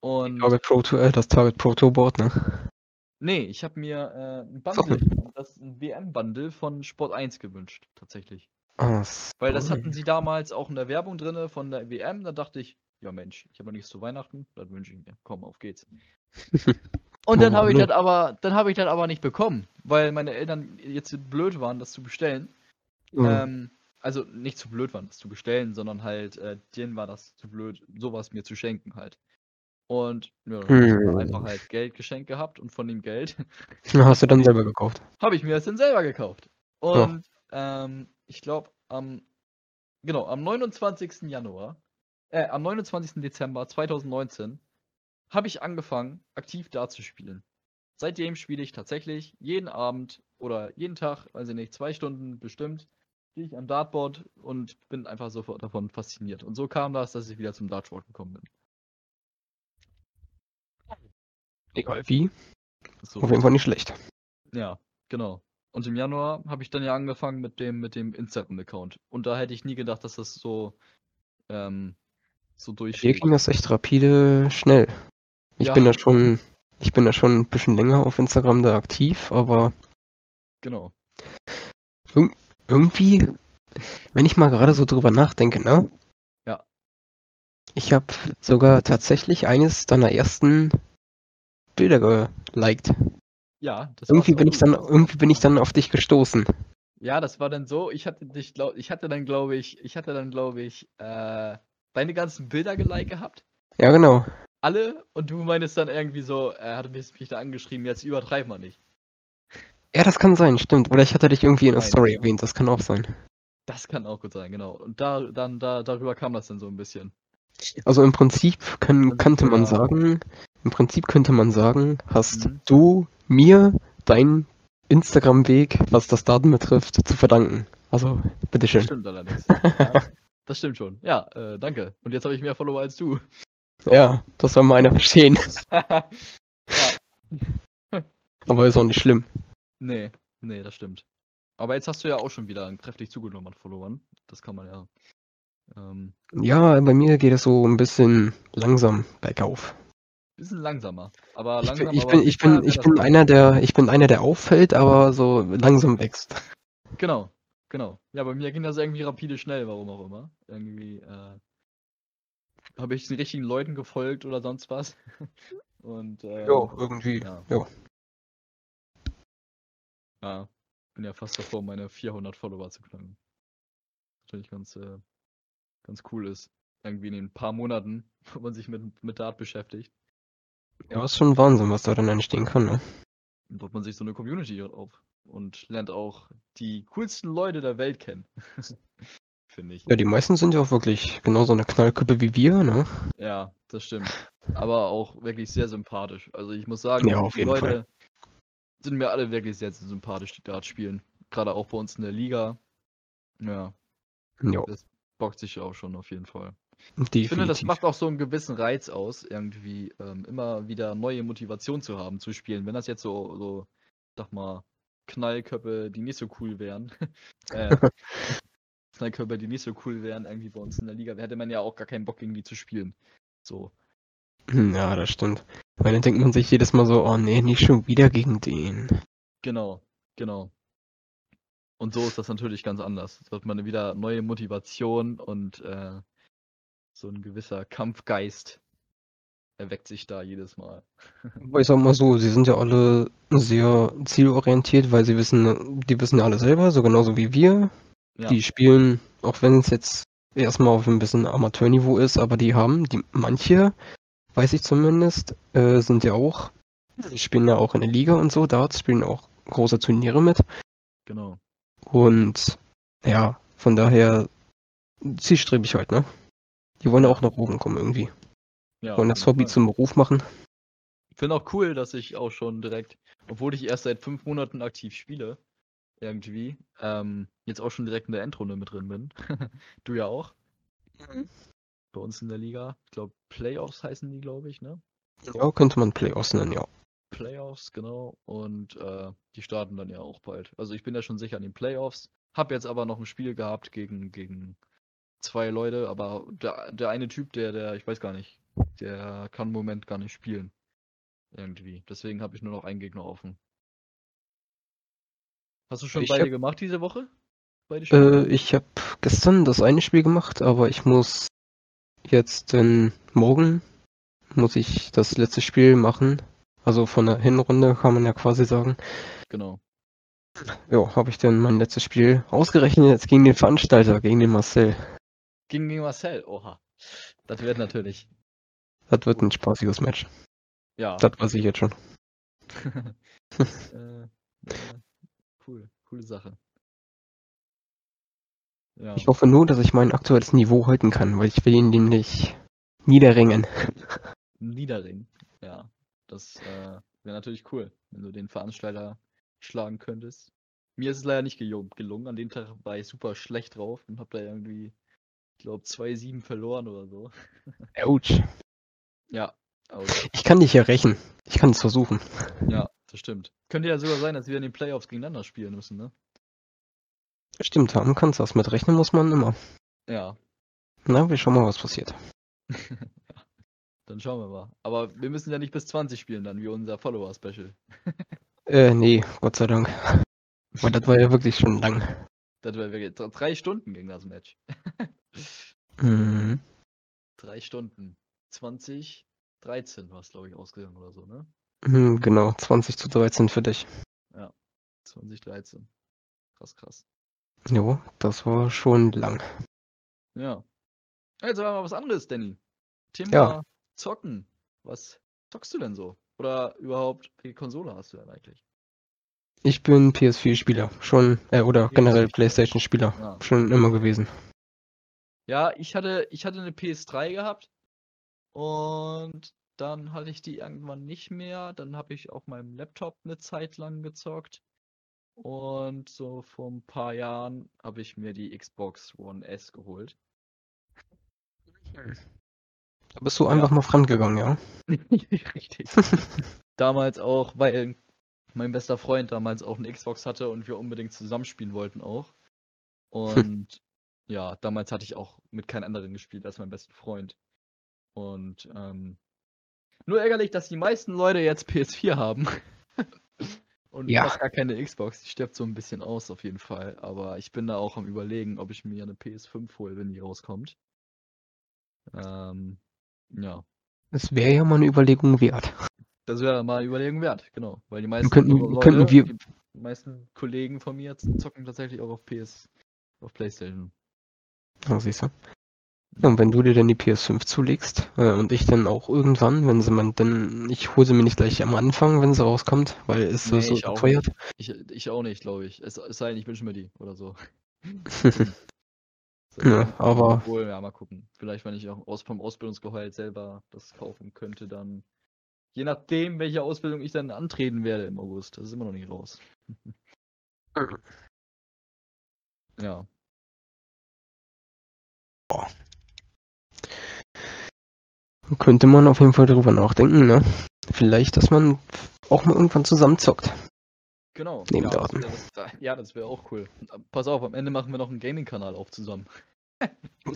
[SPEAKER 2] Und
[SPEAKER 3] Target Pro Tour, äh, das Target Pro Tour Board, ne?
[SPEAKER 2] nee, ich habe mir äh, ein
[SPEAKER 3] So.
[SPEAKER 2] Bundle, das ein WM-Bundle von Sport 1 gewünscht, tatsächlich.
[SPEAKER 3] Ah,
[SPEAKER 2] Weil das
[SPEAKER 3] so.
[SPEAKER 2] hatten sie damals auch in der Werbung drinne von der WM. Da dachte ich, ja Mensch, ich habe noch nichts zu Weihnachten, dann wünsche ich mir. Komm, auf geht's. Und dann
[SPEAKER 3] Oh,
[SPEAKER 2] habe ich das aber, dann habe ich das aber nicht bekommen, weil meine Eltern jetzt so blöd waren, das zu bestellen.
[SPEAKER 3] Ja.
[SPEAKER 2] Ähm, also nicht zu blöd waren, das zu bestellen, sondern halt, äh, denen war das zu blöd, sowas mir zu schenken halt. Und ja, dann
[SPEAKER 3] Hm.
[SPEAKER 2] einfach halt Geld geschenkt gehabt und von dem Geld
[SPEAKER 3] Ja, hast du dann selber gekauft.
[SPEAKER 2] habe ich mir das dann selber gekauft.
[SPEAKER 3] Ja.
[SPEAKER 2] Und ähm, ich glaube, am, genau, am 29. Januar, äh, am 29. Dezember 2019 habe ich angefangen, aktiv da zu spielen. Seitdem spiele ich tatsächlich jeden Abend oder jeden Tag, weiß ich nicht, zwei Stunden bestimmt, stehe ich am Dartboard und bin einfach sofort davon fasziniert. Und so kam das, dass ich wieder zum Dartsport gekommen bin.
[SPEAKER 3] Egal wie.
[SPEAKER 2] So.
[SPEAKER 3] Auf jeden Fall nicht schlecht.
[SPEAKER 2] Ja, genau. Und im Januar habe ich dann ja angefangen mit dem, mit dem Instagram-Account. Und da hätte ich nie gedacht, dass das so, ähm, so
[SPEAKER 3] Hier
[SPEAKER 2] durchschlägt.
[SPEAKER 3] ging das echt rapide schnell. Ich
[SPEAKER 2] Ja.
[SPEAKER 3] bin da schon, ich bin da schon ein bisschen länger auf Instagram da aktiv, aber
[SPEAKER 2] Genau.
[SPEAKER 3] irgendwie, wenn ich mal gerade so drüber nachdenke, ne?
[SPEAKER 2] Ja.
[SPEAKER 3] Ich habe sogar tatsächlich eines deiner ersten Bilder geliked.
[SPEAKER 2] Ja, das
[SPEAKER 3] Irgendwie bin ich dann, irgendwie bin ich dann auf dich gestoßen.
[SPEAKER 2] Ja, das war dann so, ich hatte dich, glaub, ich hatte dann, glaube ich, ich hatte dann, glaube ich, äh, deine ganzen Bilder geliked gehabt.
[SPEAKER 3] Ja, genau.
[SPEAKER 2] Alle. Und du meinst dann irgendwie so, er hatte mich, mich da angeschrieben, jetzt übertreib mal nicht.
[SPEAKER 3] Ja, das kann sein, stimmt. Oder ich hatte dich irgendwie in der
[SPEAKER 2] Nein,
[SPEAKER 3] Story
[SPEAKER 2] ja.
[SPEAKER 3] erwähnt, das kann auch sein.
[SPEAKER 2] Das kann auch gut sein, genau. Und da, dann, da, darüber kam das dann so ein bisschen.
[SPEAKER 3] Also im Prinzip
[SPEAKER 2] Und,
[SPEAKER 3] könnte man sagen, im Prinzip könnte man sagen, hast
[SPEAKER 2] Mhm.
[SPEAKER 3] du mir deinen Instagram-Weg, was das Daten betrifft, zu verdanken. Also,
[SPEAKER 2] Das
[SPEAKER 3] bitteschön.
[SPEAKER 2] stimmt allerdings. ja, das stimmt schon. Ja, äh, danke. Und jetzt habe ich mehr Follower als du.
[SPEAKER 3] Ja, das soll mal einer verstehen. Aber ist auch nicht schlimm.
[SPEAKER 2] Nee, nee, das stimmt. Aber jetzt hast du ja auch schon wieder kräftig zugenommen an Followern. Das kann man ja. Ähm,
[SPEAKER 3] Ja, bei mir geht es so ein bisschen langsam bergauf.
[SPEAKER 2] Bisschen langsamer. Aber
[SPEAKER 3] Ich bin, ich bin, ich bin, ich bin einer, der, ich bin einer, der auffällt, aber so langsam wächst.
[SPEAKER 2] Genau, genau. Ja, bei mir ging das irgendwie rapide schnell, warum auch immer. Irgendwie äh, habe ich den richtigen Leuten gefolgt oder sonst was. Und äh,
[SPEAKER 3] Ja, irgendwie.
[SPEAKER 2] ja.
[SPEAKER 3] Ja.
[SPEAKER 2] ja, bin ja fast davor, meine 400 Follower zu knacken. Natürlich ganz, äh, ganz cool ist. Irgendwie in ein paar Monaten, wo man sich mit, mit Dart beschäftigt,
[SPEAKER 3] Ja, ist schon Wahnsinn, was da dann entstehen kann, ne?
[SPEAKER 2] baut man sich so eine Community auf und lernt auch die coolsten Leute der Welt kennen. Finde ich.
[SPEAKER 3] Ja, die meisten sind ja auch wirklich genauso eine Knallköppe wie wir, ne?
[SPEAKER 2] Ja, das stimmt. Aber auch wirklich sehr sympathisch. Also ich muss sagen,
[SPEAKER 3] Ja, auf
[SPEAKER 2] die
[SPEAKER 3] jeden Fall.
[SPEAKER 2] Leute sind mir alle wirklich sehr, sehr sympathisch, die Dart spielen. Gerade auch bei uns in der Liga. Ja,
[SPEAKER 3] Ja,
[SPEAKER 2] das bockt sich auch schon auf jeden Fall.
[SPEAKER 3] Definitiv.
[SPEAKER 2] Ich finde, das macht auch so einen gewissen Reiz aus, irgendwie ähm, immer wieder neue Motivation zu haben, zu spielen. Wenn das jetzt so, so sag mal, Knallköpfe, die nicht so cool wären, äh, Knallköpfe, die nicht so cool wären, irgendwie bei uns in der Liga, hätte man ja auch gar keinen Bock, gegen die zu spielen. So.
[SPEAKER 3] Hm, Ja, das stimmt. Weil dann denkt man sich jedes Mal so, oh nee, nicht schon wieder gegen den.
[SPEAKER 2] Genau, genau. Und so ist das natürlich ganz anders. Da hat man wieder neue Motivation und äh, so ein gewisser Kampfgeist erweckt sich da jedes Mal.
[SPEAKER 3] Ich sag mal so, sie sind ja alle sehr zielorientiert, weil sie wissen, die wissen ja alle selber, so genauso wie wir.
[SPEAKER 2] Ja,
[SPEAKER 3] Die spielen, auch wenn es jetzt erstmal auf ein bisschen Amateurniveau ist, aber die haben, die manche, weiß ich zumindest, äh, sind ja auch, die spielen ja auch in der Liga und so, Darts spielen auch große Turniere mit.
[SPEAKER 2] genau.
[SPEAKER 3] Und ja, von daher zielstrebig halt, ne? Die wollen ja auch nach oben kommen irgendwie.
[SPEAKER 2] Ja,
[SPEAKER 3] Wollen das Hobby
[SPEAKER 2] Fall.
[SPEAKER 3] zum Beruf machen.
[SPEAKER 2] Ich finde auch cool, dass ich auch schon direkt, obwohl ich erst seit fünf Monaten aktiv spiele, irgendwie, ähm, jetzt auch schon direkt in der Endrunde mit drin bin. du ja auch. Bei uns in der Liga. Ich glaube, Playoffs heißen die, glaube ich, ne?
[SPEAKER 3] Ja, könnte man Playoffs nennen, ja.
[SPEAKER 2] Playoffs, genau. Und äh, die starten dann ja auch bald. Also ich bin ja schon sicher an den Playoffs. Hab jetzt aber noch ein Spiel gehabt gegen, gegen zwei Leute, aber der, der eine Typ, der, der, ich weiß gar nicht, der kann im Moment gar nicht spielen. Irgendwie. Deswegen habe ich nur noch einen Gegner offen. Hast du schon
[SPEAKER 3] Ich
[SPEAKER 2] beide
[SPEAKER 3] hab-
[SPEAKER 2] gemacht diese Woche? Beide?
[SPEAKER 3] Äh, ich habe gestern das eine Spiel gemacht, aber ich muss jetzt denn morgen muss ich das letzte Spiel machen. Also von der Hinrunde kann man ja quasi sagen.
[SPEAKER 2] Genau.
[SPEAKER 3] Ja, habe ich dann mein letztes Spiel ausgerechnet jetzt gegen den Veranstalter, gegen den Marcel.
[SPEAKER 2] Gegen, gegen Marcel, oha. Das wird natürlich.
[SPEAKER 3] Das wird ein spaßiges Match.
[SPEAKER 2] Ja.
[SPEAKER 3] Das weiß ich jetzt schon.
[SPEAKER 2] äh, ja, cool, coole Sache. Ja.
[SPEAKER 3] Ich hoffe nur, dass ich mein aktuelles Niveau halten kann, weil ich will ihn nämlich niederringen.
[SPEAKER 2] Niederring. Ja, das äh, wäre natürlich cool, wenn du den Veranstalter schlagen könntest. Mir ist es leider nicht gelungen. An dem Tag war ich super schlecht drauf und hab da irgendwie, ich glaube, 2-7 verloren oder so.
[SPEAKER 3] Autsch.
[SPEAKER 2] Ja, aber,
[SPEAKER 3] Ich kann dich ja rächen. Ich kann es versuchen.
[SPEAKER 2] ja, das stimmt. Könnte ja sogar sein, dass wir in den Playoffs gegeneinander spielen müssen, ne?
[SPEAKER 3] Stimmt, haben kannst das. Mit rechnen muss man immer.
[SPEAKER 2] Ja.
[SPEAKER 3] Na, wir schauen mal, was passiert.
[SPEAKER 2] Dann schauen wir mal. Aber wir müssen ja nicht bis 20 spielen dann, wie unser Follower-Special.
[SPEAKER 3] Äh, nee, Gott sei Dank. Weil das war ja wirklich schon lang.
[SPEAKER 2] Das wäre wirklich dr- drei Stunden gegen das Match.
[SPEAKER 3] Mhm.
[SPEAKER 2] Drei Stunden. 20, 13 war es, glaube ich, ausgegangen oder so, ne?
[SPEAKER 3] Mhm, Genau, 20 zu 13 für dich.
[SPEAKER 2] 2013. Krass, krass.
[SPEAKER 3] Jo, das war schon lang.
[SPEAKER 2] Ja. Jetzt aber mal was anderes, Danny. Thema
[SPEAKER 3] Ja.
[SPEAKER 2] Zocken. Was zockst du denn so? Oder überhaupt, welche Konsole hast du denn eigentlich?
[SPEAKER 3] Ich bin PS4-Spieler. Schon, äh, oder generell
[SPEAKER 2] PS4-Spieler.
[SPEAKER 3] PlayStation-Spieler.
[SPEAKER 2] Ja.
[SPEAKER 3] Schon immer gewesen.
[SPEAKER 2] Ja, ich hatte, ich hatte eine PS3 gehabt und dann hatte ich die irgendwann nicht mehr. Dann habe ich auf meinem Laptop eine Zeit lang gezockt. Und so vor ein paar Jahren habe ich mir die Xbox One S geholt.
[SPEAKER 3] Da bist du
[SPEAKER 2] Ja.
[SPEAKER 3] einfach mal fremdgegangen, ja?
[SPEAKER 2] Richtig. damals auch, weil mein bester Freund damals auch eine Xbox hatte und wir unbedingt zusammenspielen wollten auch. Und ja, damals hatte ich auch mit keinem anderen gespielt als meinem besten Freund. Und ähm, Nur ärgerlich, dass die meisten Leute jetzt PS4 haben. Und
[SPEAKER 3] Ja.
[SPEAKER 2] fast gar keine Xbox. Die stirbt so ein bisschen aus auf jeden Fall. Aber ich bin da auch am überlegen, ob ich mir eine PS5 hole, wenn die rauskommt. Ähm, ja.
[SPEAKER 3] Das wäre ja mal eine Überlegung wert.
[SPEAKER 2] Das wäre mal eine Überlegung wert, genau. Weil die meisten
[SPEAKER 3] könnten-
[SPEAKER 2] Leute,
[SPEAKER 3] könnten wir-
[SPEAKER 2] die meisten Kollegen von mir zocken tatsächlich auch auf PS, auf Playstation.
[SPEAKER 3] Ja, siehst du. Ja, und wenn du dir dann die PS5 zulegst äh, und ich dann auch irgendwann, wenn sie man dann, ich hole sie mir nicht gleich am Anfang, wenn sie rauskommt, weil es so
[SPEAKER 2] Nee,
[SPEAKER 3] so
[SPEAKER 2] ich auch
[SPEAKER 3] teuer.
[SPEAKER 2] Ich, ich auch nicht, glaube ich. Es, es sei denn, ich wünsche mir die oder so.
[SPEAKER 3] Ja, aber-
[SPEAKER 2] Obwohl, ja, mal gucken. Vielleicht, wenn ich auch aus, vom Ausbildungsgehalt selber das kaufen könnte, dann. Je nachdem, welche Ausbildung ich dann antreten werde im August. Das ist immer noch nicht raus. ja.
[SPEAKER 3] Könnte man auf jeden Fall darüber nachdenken, ne? Vielleicht, dass man auch mal irgendwann zusammen zockt.
[SPEAKER 2] Genau.
[SPEAKER 3] Neben
[SPEAKER 2] ja, das
[SPEAKER 3] Daten.
[SPEAKER 2] wär- das, ja, das wäre auch cool. Pass auf, am Ende machen wir noch einen Gaming-Kanal auf zusammen.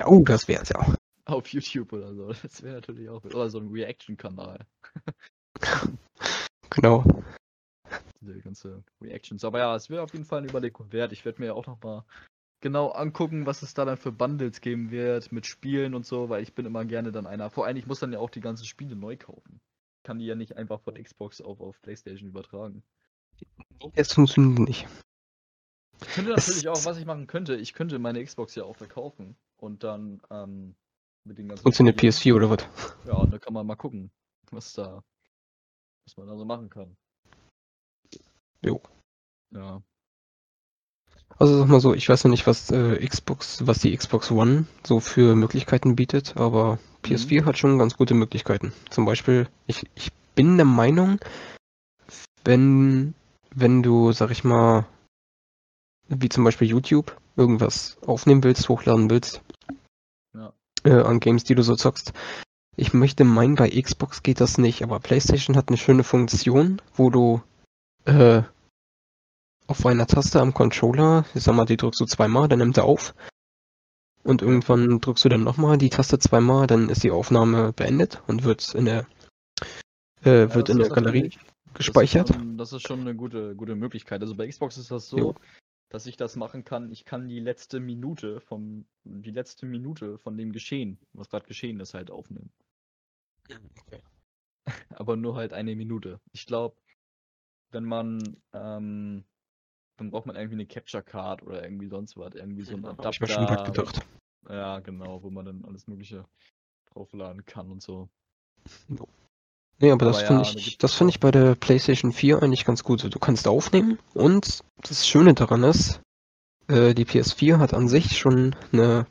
[SPEAKER 3] Oh, das wär's ja.
[SPEAKER 2] Auf YouTube oder so. Das wäre natürlich auch. Oder so ein Reaction-Kanal.
[SPEAKER 3] Genau.
[SPEAKER 2] diese ganze Reactions. Aber ja, es wäre auf jeden Fall eine Überlegung wert. Ich werde mir ja auch nochmal genau angucken, was es da dann für Bundles geben wird mit Spielen und so, weil ich bin immer gerne dann einer. Vor allem, ich muss dann ja auch die ganzen Spiele neu kaufen. Ich kann die ja nicht einfach von Xbox auf, auf Playstation übertragen.
[SPEAKER 3] Das funktioniert nicht.
[SPEAKER 2] Ich könnte
[SPEAKER 3] Es-
[SPEAKER 2] natürlich auch, was ich machen könnte, ich könnte meine Xbox ja auch verkaufen und dann ähm, mit den ganzen
[SPEAKER 3] Funktioniert
[SPEAKER 2] Spielen-
[SPEAKER 3] PS4 oder was?
[SPEAKER 2] Ja, und da kann man mal gucken, was da, was man da so machen kann.
[SPEAKER 3] Jo.
[SPEAKER 2] Ja.
[SPEAKER 3] Also sag mal so, ich weiß noch nicht, was äh, Xbox, was die Xbox One so für Möglichkeiten bietet, aber PS4 hat schon ganz gute Möglichkeiten. Zum Beispiel, ich, ich bin der Meinung, wenn, wenn du, sag ich mal, wie zum Beispiel YouTube, irgendwas aufnehmen willst, hochladen willst,
[SPEAKER 2] Ja.
[SPEAKER 3] äh, an Games, die du so zockst. Ich möchte meinen, bei Xbox geht das nicht, aber PlayStation hat eine schöne Funktion, wo du äh, auf einer Taste am Controller, ich sag mal, die drückst du zweimal, dann nimmt er auf. Und irgendwann drückst du dann nochmal die Taste zweimal, dann ist die Aufnahme beendet und wird in der äh,
[SPEAKER 2] Ja,
[SPEAKER 3] wird in der Galerie gespeichert.
[SPEAKER 2] Das ist, schon, das ist schon eine gute, gute Möglichkeit. Also bei Xbox ist das so,
[SPEAKER 3] Jo.
[SPEAKER 2] dass ich das machen kann. Ich kann die letzte Minute vom, die letzte Minute von dem Geschehen, was gerade geschehen ist, halt aufnehmen. Aber nur halt eine Minute. Ich glaube, wenn man, ähm, dann braucht man irgendwie eine Capture Card oder irgendwie sonst was, irgendwie so ein
[SPEAKER 3] Hab ich mir schon
[SPEAKER 2] Adapter.
[SPEAKER 3] gedacht.
[SPEAKER 2] Ja, genau, wo man dann alles Mögliche draufladen kann und so.
[SPEAKER 3] Nee, aber das
[SPEAKER 2] Aber
[SPEAKER 3] finde
[SPEAKER 2] ja, da
[SPEAKER 3] ich, das finde ich bei der PlayStation 4 eigentlich ganz gut. Du kannst aufnehmen und das Schöne daran ist, äh, die PS4 hat an sich schon eine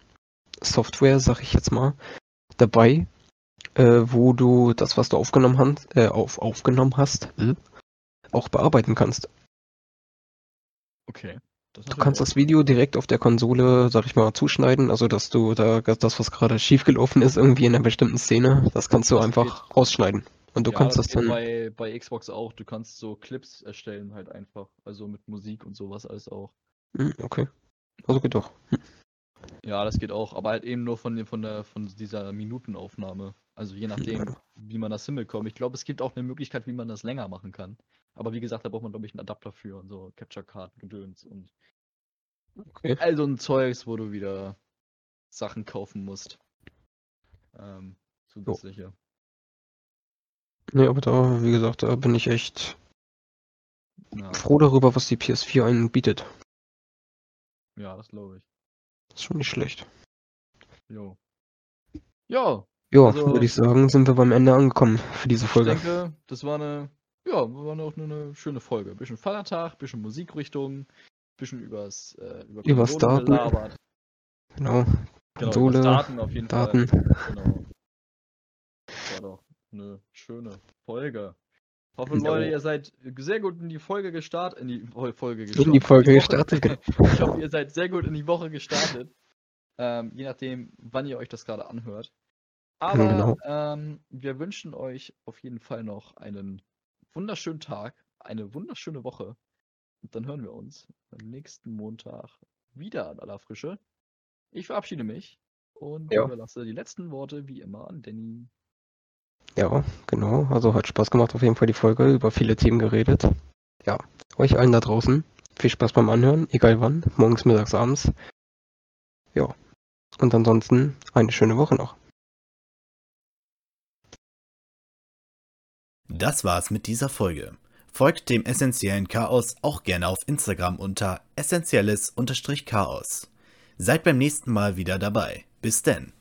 [SPEAKER 3] Software, sag ich jetzt mal, dabei, äh, wo du das, was du aufgenommen hast, äh, auf, aufgenommen hast, äh, auch bearbeiten kannst.
[SPEAKER 2] Okay. Das
[SPEAKER 3] Du kannst das Video direkt auf der Konsole, sag ich mal, zuschneiden, also dass du da das, was gerade schiefgelaufen ist, irgendwie in einer bestimmten Szene, das kannst du
[SPEAKER 2] Das
[SPEAKER 3] einfach rausschneiden. Und du
[SPEAKER 2] ja,
[SPEAKER 3] kannst das
[SPEAKER 2] geht
[SPEAKER 3] dann.
[SPEAKER 2] bei, bei Xbox auch. Du kannst so Clips erstellen halt einfach. Also mit Musik und sowas alles auch.
[SPEAKER 3] Hm, okay. Also geht doch.
[SPEAKER 2] Ja, das geht auch, aber halt eben nur von, von, der, von dieser Minutenaufnahme. Also je nachdem, wie man das hinbekommt. Ich glaube, es gibt auch eine Möglichkeit, wie man das länger machen kann. Aber wie gesagt, da braucht man, glaube ich, einen Adapter für und so Capture-Karten, Gedöns und
[SPEAKER 3] Okay.
[SPEAKER 2] all so ein Zeugs, wo du wieder Sachen kaufen musst. Ähm, zusätzliche.
[SPEAKER 3] Nee, aber da, wie gesagt, da bin ich echt
[SPEAKER 2] Ja,
[SPEAKER 3] froh darüber, was die PS4 einen bietet.
[SPEAKER 2] ja, das glaube ich.
[SPEAKER 3] Ist schon nicht schlecht.
[SPEAKER 2] Jo. Ja,
[SPEAKER 3] Ja,
[SPEAKER 2] Also-
[SPEAKER 3] würde ich sagen, sind wir beim Ende angekommen für diese Folge.
[SPEAKER 2] Ich denke, das war eine, ja, war auch eine, eine schöne Folge. Bisschen Vatertag, bisschen Musikrichtung, bisschen übers, äh, über
[SPEAKER 3] Übers Daten.
[SPEAKER 2] gelabert.
[SPEAKER 3] Genau.
[SPEAKER 2] Genau,
[SPEAKER 3] Konsole,
[SPEAKER 2] Daten auf jeden
[SPEAKER 3] Daten.
[SPEAKER 2] Fall. Genau. Das war doch eine schöne Folge. Ich hoffe,
[SPEAKER 3] Jo.
[SPEAKER 2] Leute, ihr seid sehr gut in die Folge gestartet, in die Fol- Folge
[SPEAKER 3] In die Folge gestartet.
[SPEAKER 2] Ich hoffe, ihr seid sehr gut in die Woche gestartet. Ähm, je nachdem, wann ihr euch das gerade anhört. Aber
[SPEAKER 3] Genau.
[SPEAKER 2] ähm, wir wünschen euch auf jeden Fall noch einen wunderschönen Tag, eine wunderschöne Woche. Und dann hören wir uns am nächsten Montag wieder an aller Frische. Ich verabschiede mich und
[SPEAKER 3] Ja.
[SPEAKER 2] überlasse die letzten Worte wie immer an Danny.
[SPEAKER 3] Ja, genau. Also hat Spaß gemacht auf jeden Fall die Folge, über viele Themen geredet. Ja, euch allen da draußen viel Spaß beim Anhören, egal wann, morgens, mittags, abends. Ja. Und ansonsten eine schöne Woche noch.
[SPEAKER 1] Das war's mit dieser Folge. Folgt dem essentiellen Chaos auch gerne auf Instagram unter essentielles-chaos. Seid beim nächsten Mal wieder dabei. Bis denn.